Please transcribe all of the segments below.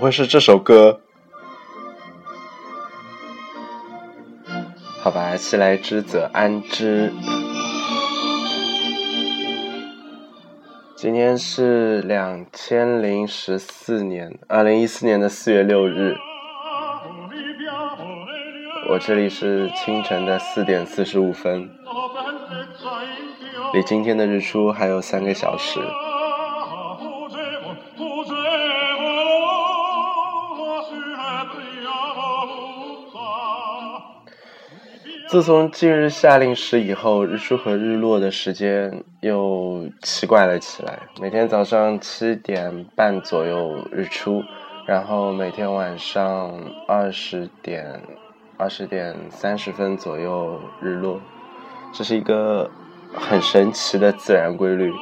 会是这首歌？好吧，既来之则安之。今天是两千零十四年，二零一四年的四月六日。我这里是清晨的四点四十五分，离今天的日出还有三个小时。自从近日下令时以后，日出和日落的时间又奇怪了起来。每天早上七点半左右日出，然后每天晚上二十点。二十点三十分左右日落，这是一个很神奇的自然规律，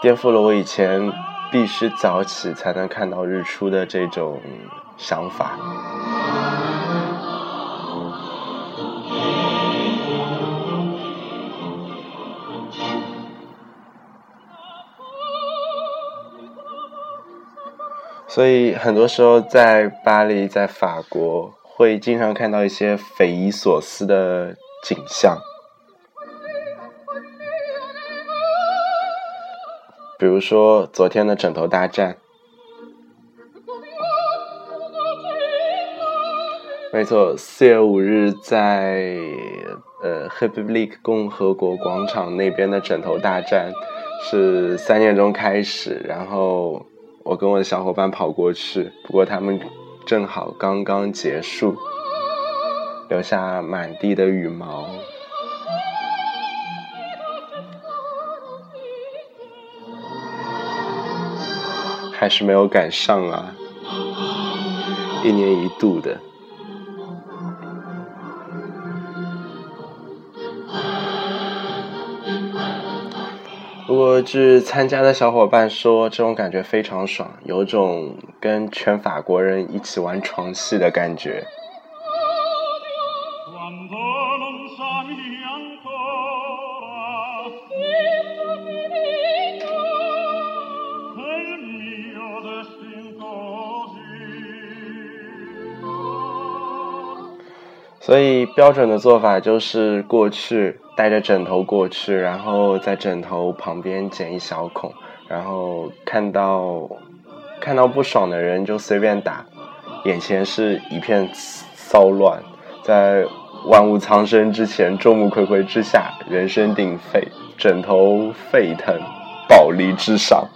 颠覆了我以前必须早起才能看到日出的这种想法。所以很多时候在巴黎，在法国。会经常看到一些匪夷所思的景象，比如说昨天的枕头大战。没错，四月五日在呃 h a p p l i k 共和国广场那边的枕头大战是三点钟开始，然后我跟我的小伙伴跑过去，不过他们。正好刚刚结束，留下满地的羽毛，还是没有赶上啊！一年一度的。不过，据参加的小伙伴说，这种感觉非常爽，有种跟全法国人一起玩床戏的感觉。所以标准的做法就是过去带着枕头过去，然后在枕头旁边剪一小孔，然后看到看到不爽的人就随便打，眼前是一片骚乱，在万物苍生之前，众目睽睽之下，人声鼎沸，枕头沸腾，暴力之上。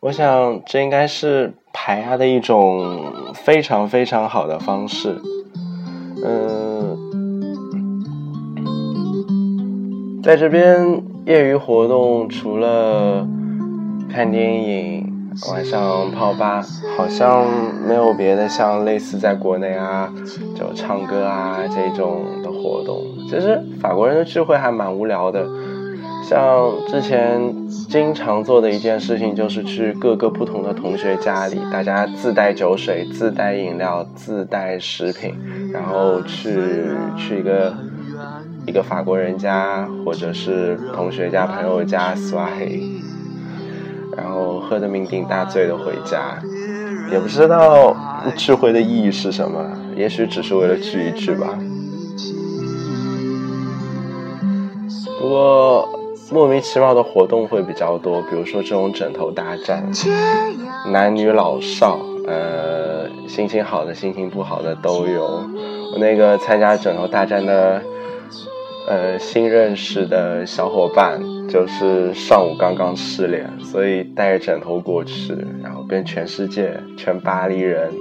我想，这应该是排压的一种非常非常好的方式。嗯，在这边业余活动，除了看电影、晚上泡吧，好像没有别的像类似在国内啊，就唱歌啊这种的活动。其实法国人的聚会还蛮无聊的。像之前经常做的一件事情，就是去各个不同的同学家里，大家自带酒水、自带饮料、自带食品，然后去去一个一个法国人家，或者是同学家、朋友家耍黑，然后喝得酩酊大醉的回家，也不知道聚会的意义是什么，也许只是为了聚一聚吧。不过。莫名其妙的活动会比较多，比如说这种枕头大战，男女老少，呃，心情好的、心情不好的都有。我那个参加枕头大战的，呃，新认识的小伙伴，就是上午刚刚失恋，所以带着枕头过去，然后跟全世界、全巴黎人，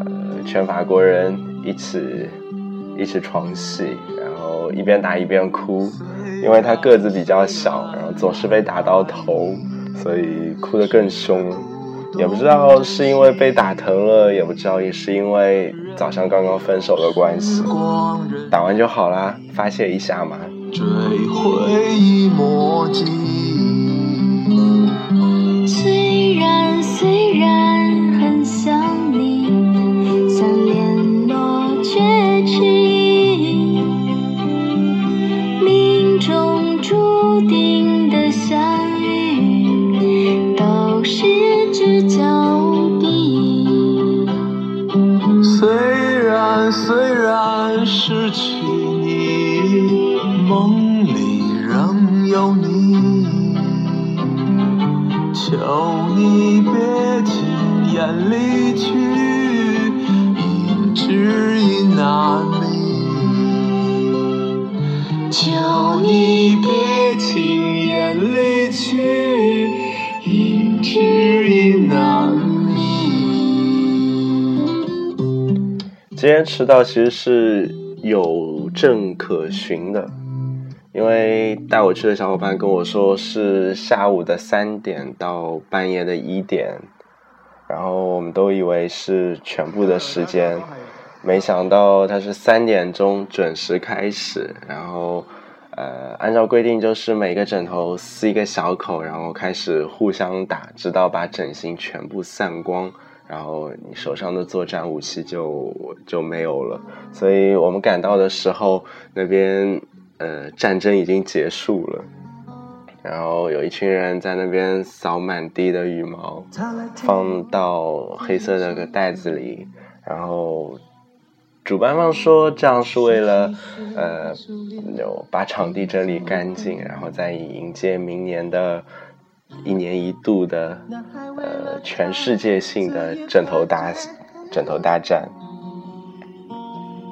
呃，全法国人一起一起床戏，后一边打一边哭。因为他个子比较小，然后总是被打到头，所以哭得更凶。也不知道是因为被打疼了，也不知道也是因为早上刚刚分手的关系。打完就好啦，发泄一下嘛。虽然虽然很想失去你，梦里仍有你，求你别轻言离去，一直已难觅。求你别轻言离去，一直已难觅。今天迟到其实是有证可循的，因为带我去的小伙伴跟我说是下午的三点到半夜的一点，然后我们都以为是全部的时间，没想到他是三点钟准时开始，然后呃按照规定就是每个枕头撕一个小口，然后开始互相打，直到把枕芯全部散光。然后你手上的作战武器就就没有了，所以我们赶到的时候，那边呃战争已经结束了，然后有一群人在那边扫满地的羽毛，放到黑色的个袋子里，然后主办方说这样是为了呃就把场地整理干净，然后再迎接明年的。一年一度的，呃，全世界性的枕头大枕头大战。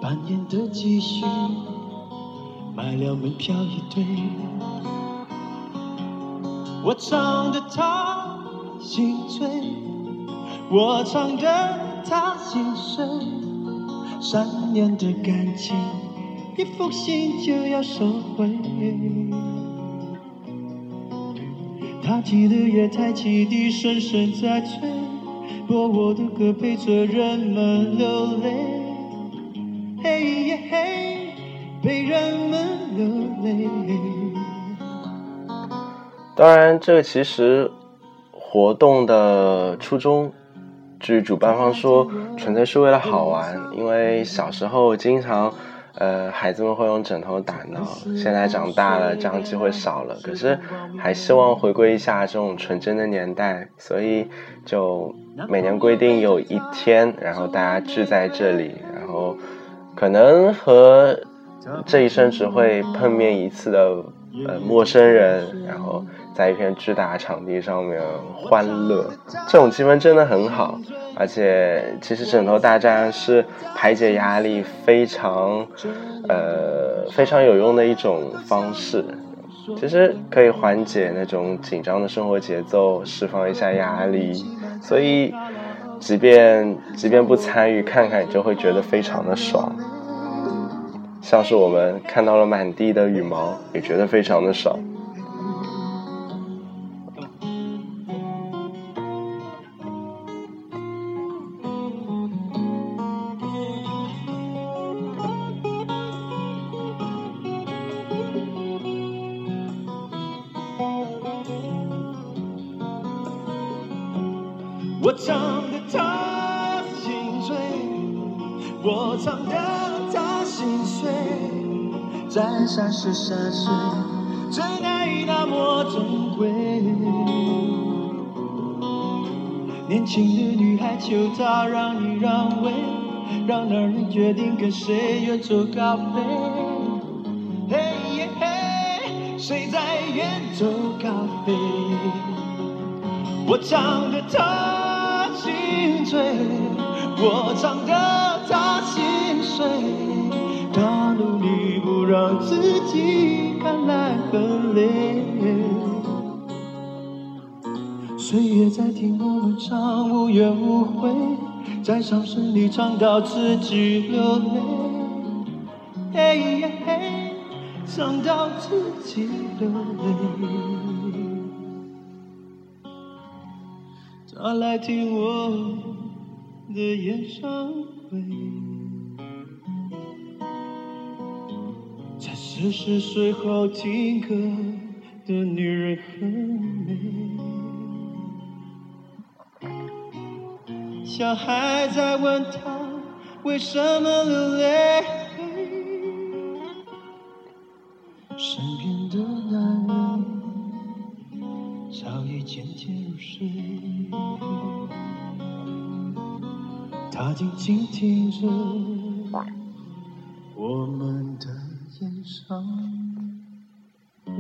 半年的积蓄买了门票一对，我唱的他心醉，我唱的他心碎，三年的感情一封信就要收回。他记得夜台汽笛声声在催，播我的歌陪着人们流泪。嘿耶嘿，陪人们流泪。当然，这个其实活动的初衷，据主办方说，纯粹是为了好玩，因为小时候经常。呃，孩子们会用枕头打闹，现在长大了，这样机会少了。可是还希望回归一下这种纯真的年代，所以就每年规定有一天，然后大家聚在这里，然后可能和这一生只会碰面一次的呃陌生人，然后在一片巨大场地上面欢乐，这种气氛真的很好。而且，其实枕头大战是排解压力非常，呃，非常有用的一种方式。其实可以缓解那种紧张的生活节奏，释放一下压力。所以，即便即便不参与，看看就会觉得非常的爽。像是我们看到了满地的羽毛，也觉得非常的爽。我唱得他心醉，我唱得他心碎，在三十三岁，真爱那么珍贵。年轻的女孩求他让一让位，让男人决定跟谁远走高飞。嘿耶嘿，谁在远走高飞？我唱得他。醉，我唱得他心碎，他努力不让自己看来很累。岁月在听我们唱无怨无悔，在掌声里唱到自己流泪。嘿呀嘿，唱到自己流泪。他来听我的演唱会，在四十岁后听歌的女人很美，小孩在问她为什么流泪，听着我们的演唱会。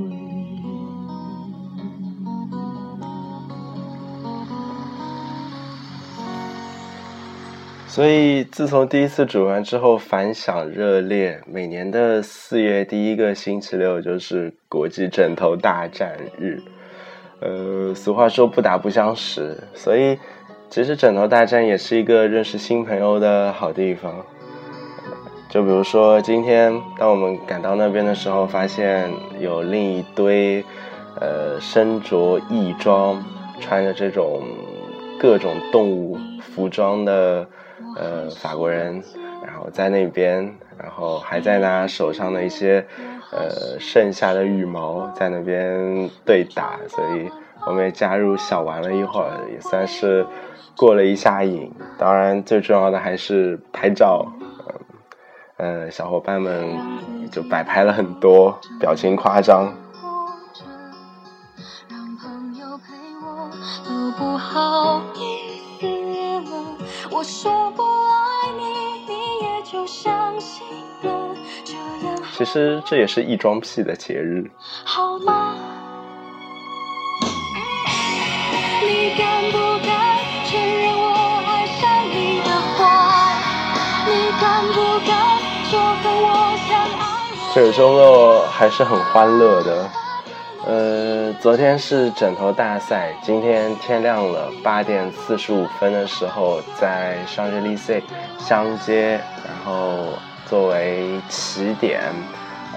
所以，自从第一次煮完之后，反响热烈。每年的四月第一个星期六就是国际枕头大战日。呃，俗话说不打不相识，所以其实枕头大战也是一个认识新朋友的好地方。就比如说今天，当我们赶到那边的时候，发现有另一堆呃身着异装、穿着这种各种动物服装的。呃，法国人，然后在那边，然后还在拿手上的一些呃剩下的羽毛在那边对打，所以我们也加入小玩了一会儿，也算是过了一下瘾。当然，最重要的还是拍照，呃，小伙伴们就摆拍了很多，表情夸张。我说不爱你，你也就相信了。其实这也是异装癖的节日。好吗？周末还是很欢乐的。呃，昨天是枕头大赛，今天天亮了，八点四十五分的时候，在上日丽 C 相接，然后作为起点，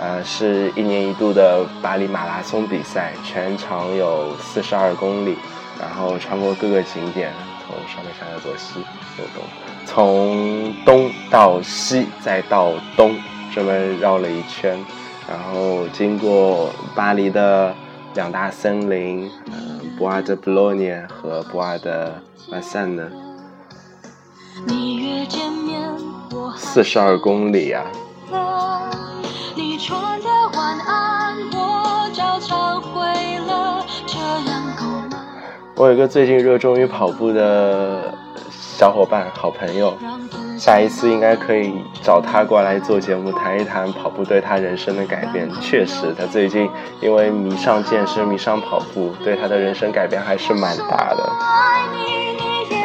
呃，是一年一度的巴黎马拉松比赛，全长有四十二公里，然后穿过各个景点，从上面下来左西右东，从东到西再到东，这么绕了一圈。然后经过巴黎的两大森林，嗯，博尔的布洛涅和博尔的马赛呢，四十二公里啊。我有一个最近热衷于跑步的小伙伴、好朋友。下一次应该可以找他过来做节目，谈一谈跑步对他人生的改变。确实，他最近因为迷上健身、迷上跑步，对他的人生改变还是蛮大的。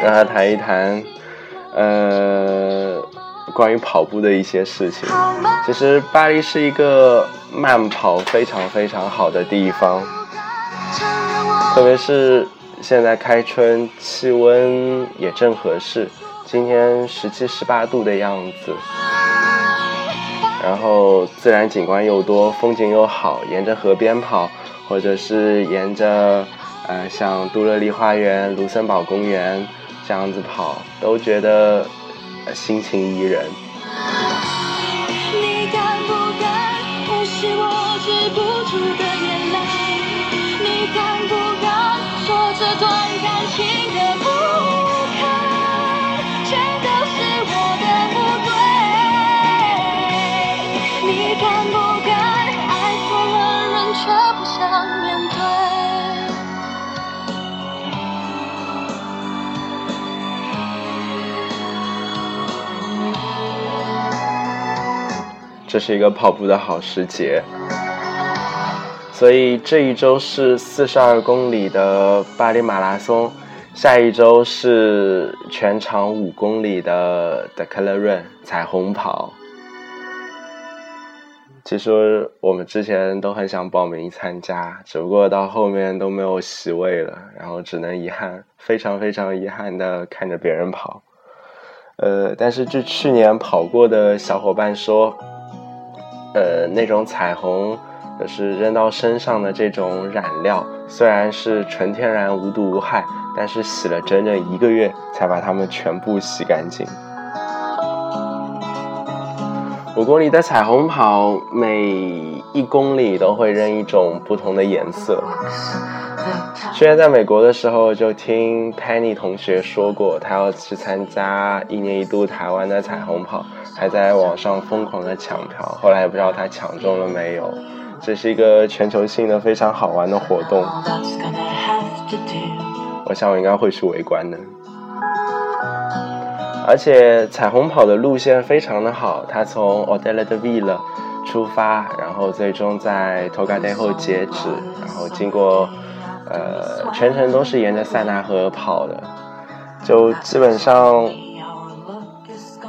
让他谈一谈，呃，关于跑步的一些事情。其实，巴黎是一个慢跑非常非常好的地方，特别是现在开春，气温也正合适。今天十七十八度的样子，然后自然景观又多，风景又好，沿着河边跑，或者是沿着呃像杜乐丽花园、卢森堡公园这样子跑，都觉得心情宜人。是一个跑步的好时节，所以这一周是四十二公里的巴黎马拉松，下一周是全长五公里的德克勒润彩虹跑。其实我们之前都很想报名参加，只不过到后面都没有席位了，然后只能遗憾，非常非常遗憾的看着别人跑。呃，但是据去年跑过的小伙伴说。呃，那种彩虹，就是扔到身上的这种染料，虽然是纯天然、无毒无害，但是洗了整整一个月才把它们全部洗干净。五公里的彩虹跑，每一公里都会扔一种不同的颜色。之前在美国的时候，就听 Penny 同学说过，他要去参加一年一度台湾的彩虹跑。还在网上疯狂的抢票，后来也不知道他抢中了没有。这是一个全球性的非常好玩的活动。我想我应该会去围观的。而且彩虹跑的路线非常的好，它从 o d e l a de Villa 出发，然后最终在 Togadeho 截止，然后经过呃全程都是沿着塞纳河跑的，就基本上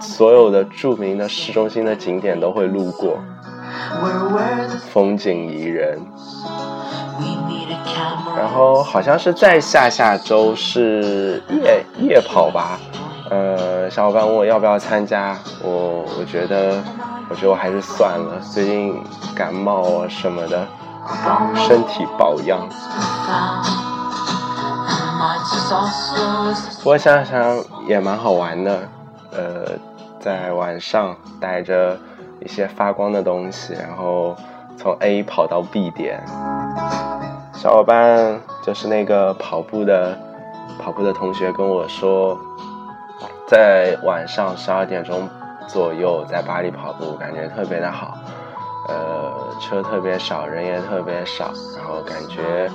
所有的著名的市中心的景点都会路过，风景宜人。然后好像是在下下周是夜夜跑吧。呃，小伙伴问我要不要参加，我我觉得，我觉得我还是算了，最近感冒啊什么的，身体保养。不过想想也蛮好玩的，呃，在晚上带着一些发光的东西，然后从 A 跑到 B 点。小伙伴就是那个跑步的跑步的同学跟我说。在晚上十二点钟左右，在巴黎跑步，感觉特别的好，呃，车特别少，人也特别少，然后感觉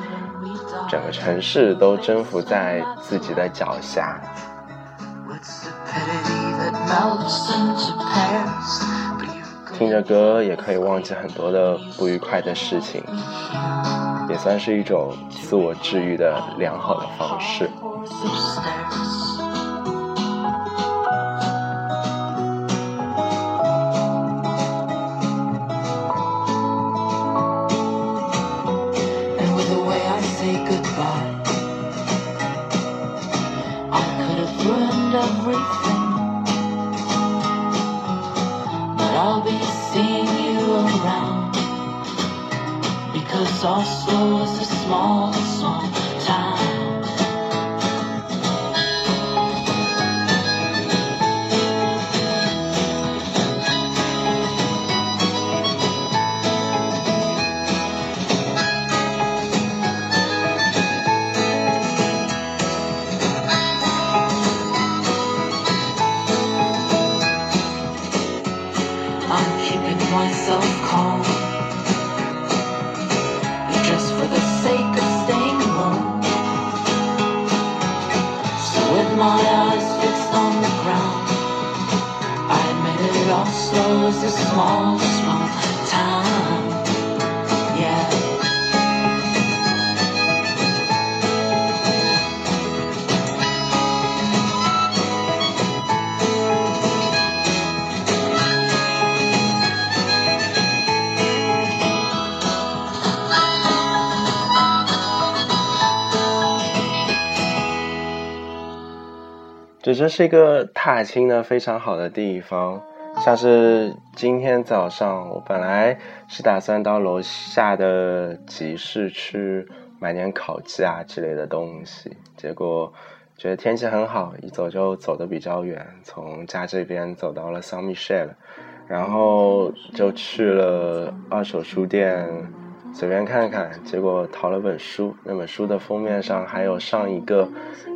整个城市都征服在自己的脚下。听着歌也可以忘记很多的不愉快的事情，也算是一种自我治愈的良好的方式。这是一个踏青的非常好的地方，像是今天早上，我本来是打算到楼下的集市去买点烤鸡啊之类的东西，结果觉得天气很好，一走就走的比较远，从家这边走到了桑米舍了，然后就去了二手书店。随便看看，结果淘了本书。那本书的封面上还有上一个，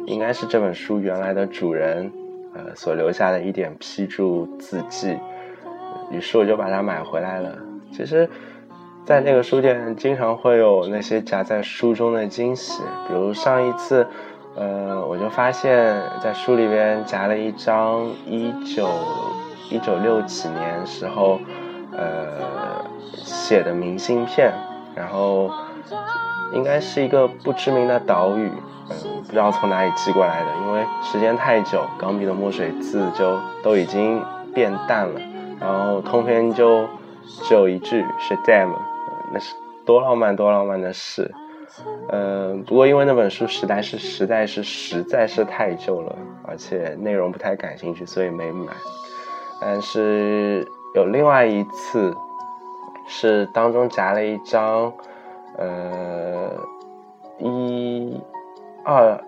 应该是这本书原来的主人，呃，所留下的一点批注字迹。于是我就把它买回来了。其实，在那个书店经常会有那些夹在书中的惊喜，比如上一次，呃，我就发现，在书里边夹了一张一九一九六几年时候，呃，写的明信片。然后，应该是一个不知名的岛屿，嗯，不知道从哪里寄过来的，因为时间太久，钢笔的墨水字就都已经变淡了。然后通篇就只有一句是 damn，那是多浪漫多浪漫的事。嗯，不过因为那本书实在是实在是实在是太旧了，而且内容不太感兴趣，所以没买。但是有另外一次。是当中夹了一张，呃，一二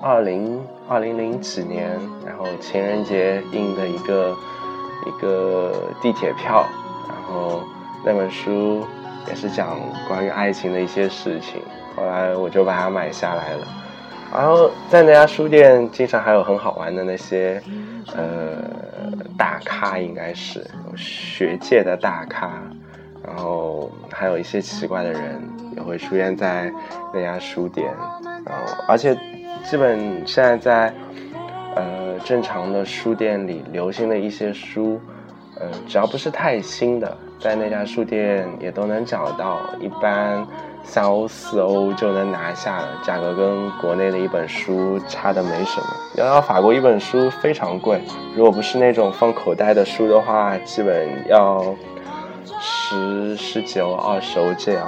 二零二零零几年，然后情人节印的一个一个地铁票，然后那本书也是讲关于爱情的一些事情，后来我就把它买下来了。然后在那家书店，经常还有很好玩的那些呃大咖，应该是学界的大咖。然后还有一些奇怪的人也会出现在那家书店，然后而且基本现在在呃正常的书店里流行的一些书，呃只要不是太新的，在那家书店也都能找到，一般三欧四欧就能拿下了，价格跟国内的一本书差的没什么。要到法国一本书非常贵，如果不是那种放口袋的书的话，基本要。十十九二十这样，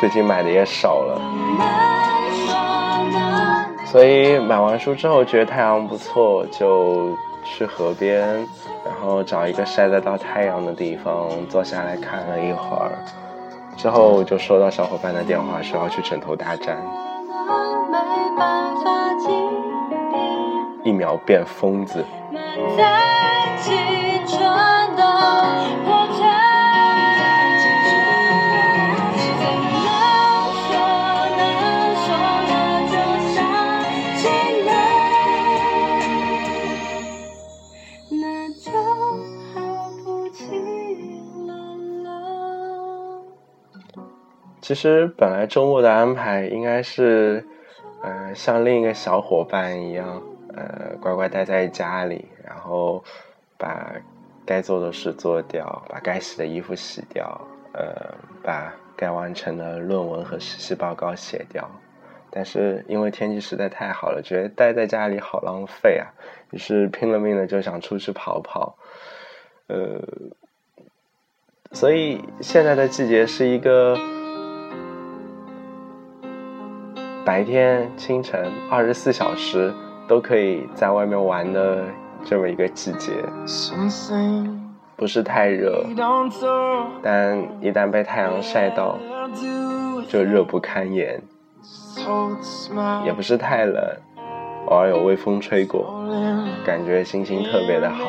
最近买的也少了，所以买完书之后觉得太阳不错，就去河边，然后找一个晒得到太阳的地方坐下来看了一会儿，之后就收到小伙伴的电话说要去枕头大战，一秒变疯子。其实本来周末的安排应该是，呃，像另一个小伙伴一样，呃，乖乖待在家里，然后把该做的事做掉，把该洗的衣服洗掉，呃，把该完成的论文和实习报告写掉。但是因为天气实在太好了，觉得待在家里好浪费啊，于是拼了命的就想出去跑跑，呃，所以现在的季节是一个。白天、清晨、二十四小时都可以在外面玩的这么一个季节，不是太热，但一旦被太阳晒到，就热不堪言；也不是太冷，偶尔有微风吹过，感觉心情特别的好。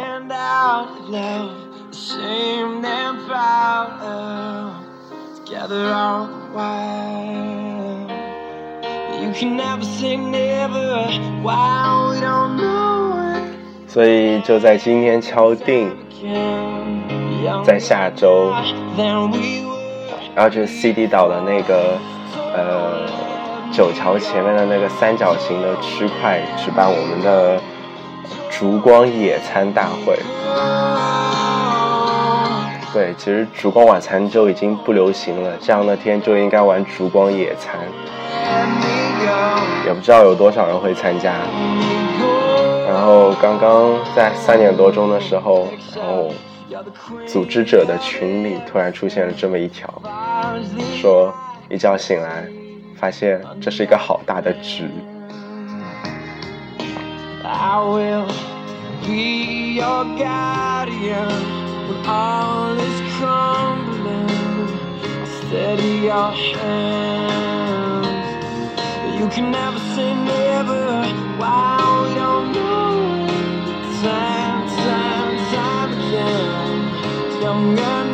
所以就在今天敲定，在下周，然后就是 CD 岛的那个呃九桥前面的那个三角形的区块举办我们的烛光野餐大会。对，其实烛光晚餐就已经不流行了，这样的天就应该玩烛光野餐。也不知道有多少人会参加。然后刚刚在三点多钟的时候，然后组织者的群里突然出现了这么一条，说一觉醒来，发现这是一个好大的局。You can never say never. Wow, we don't young and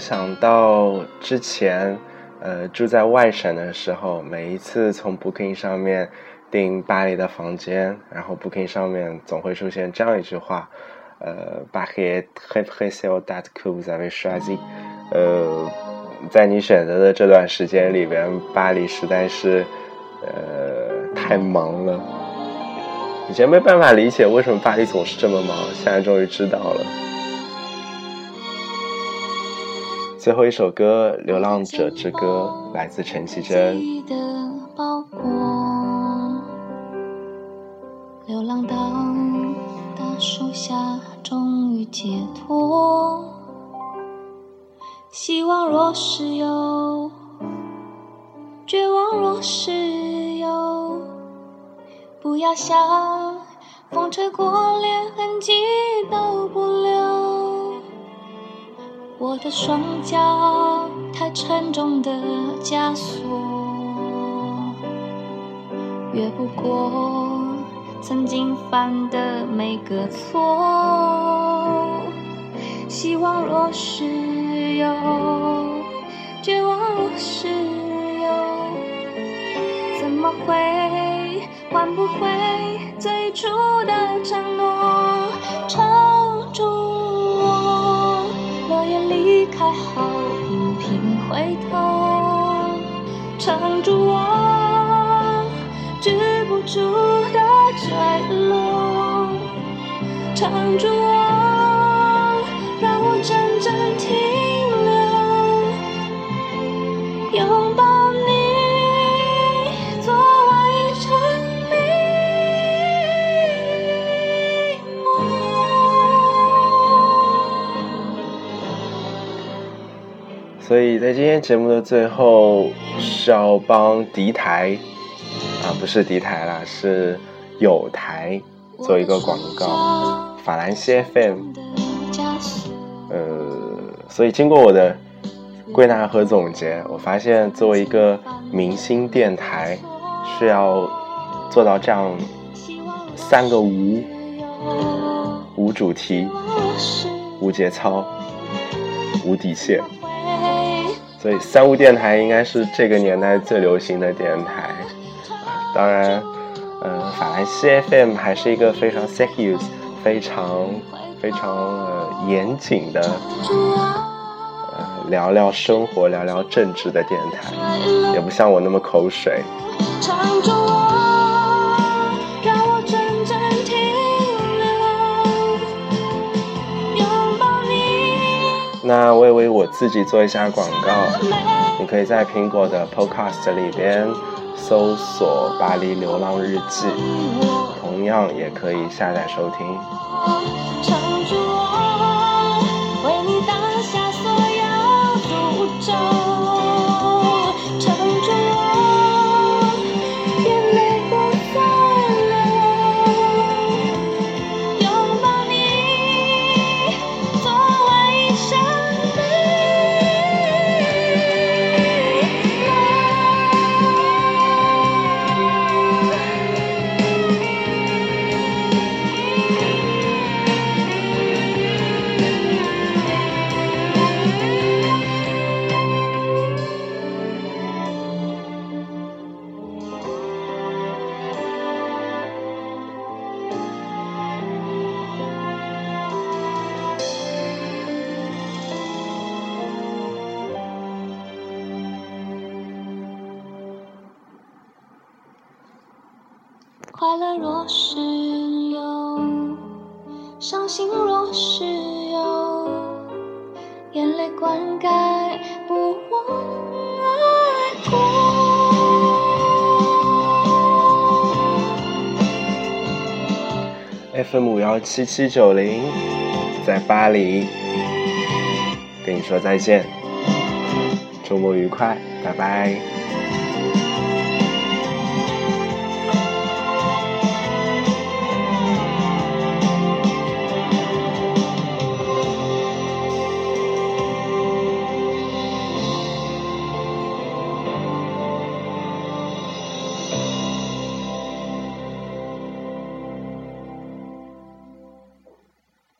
想到之前，呃，住在外省的时候，每一次从 Booking 上面订巴黎的房间，然后 Booking 上面总会出现这样一句话，呃，Paris très très cher d a t be surji 呃，在你选择的这段时间里边，巴黎实在是，呃，太忙了。以前没办法理解为什么巴黎总是这么忙，现在终于知道了。最后一首歌《流浪者之歌》来自陈绮贞。流浪到大树下，终于解脱。希望若是有，绝望若是有。不要想，风吹过，连痕迹都不留。我的双脚太沉重的枷锁，越不过曾经犯的每个错。希望若是有，绝望若是有，怎么会？换不回最初的承诺，还好频频回头，撑住我，止不住的坠落，撑住我，所以在今天节目的最后，是要帮敌台啊，不是敌台啦，是有台做一个广告，法兰西 FM。呃，所以经过我的归纳和总结，我发现作为一个明星电台，需要做到这样三个无：无主题、无节操、无底线。所以三无电台应该是这个年代最流行的电台，当然，呃，法兰西 FM 还是一个非常 serious、非常非常呃严谨的，呃聊聊生活、聊聊政治的电台，也不像我那么口水。那我也为我自己做一下广告，你可以在苹果的 Podcast 里边搜索《巴黎流浪日记》，同样也可以下载收听。快乐若是有，伤心若是有，眼泪灌溉不忘爱过。FM 五幺七七九零，在巴黎，跟你说再见，周末愉快，拜拜。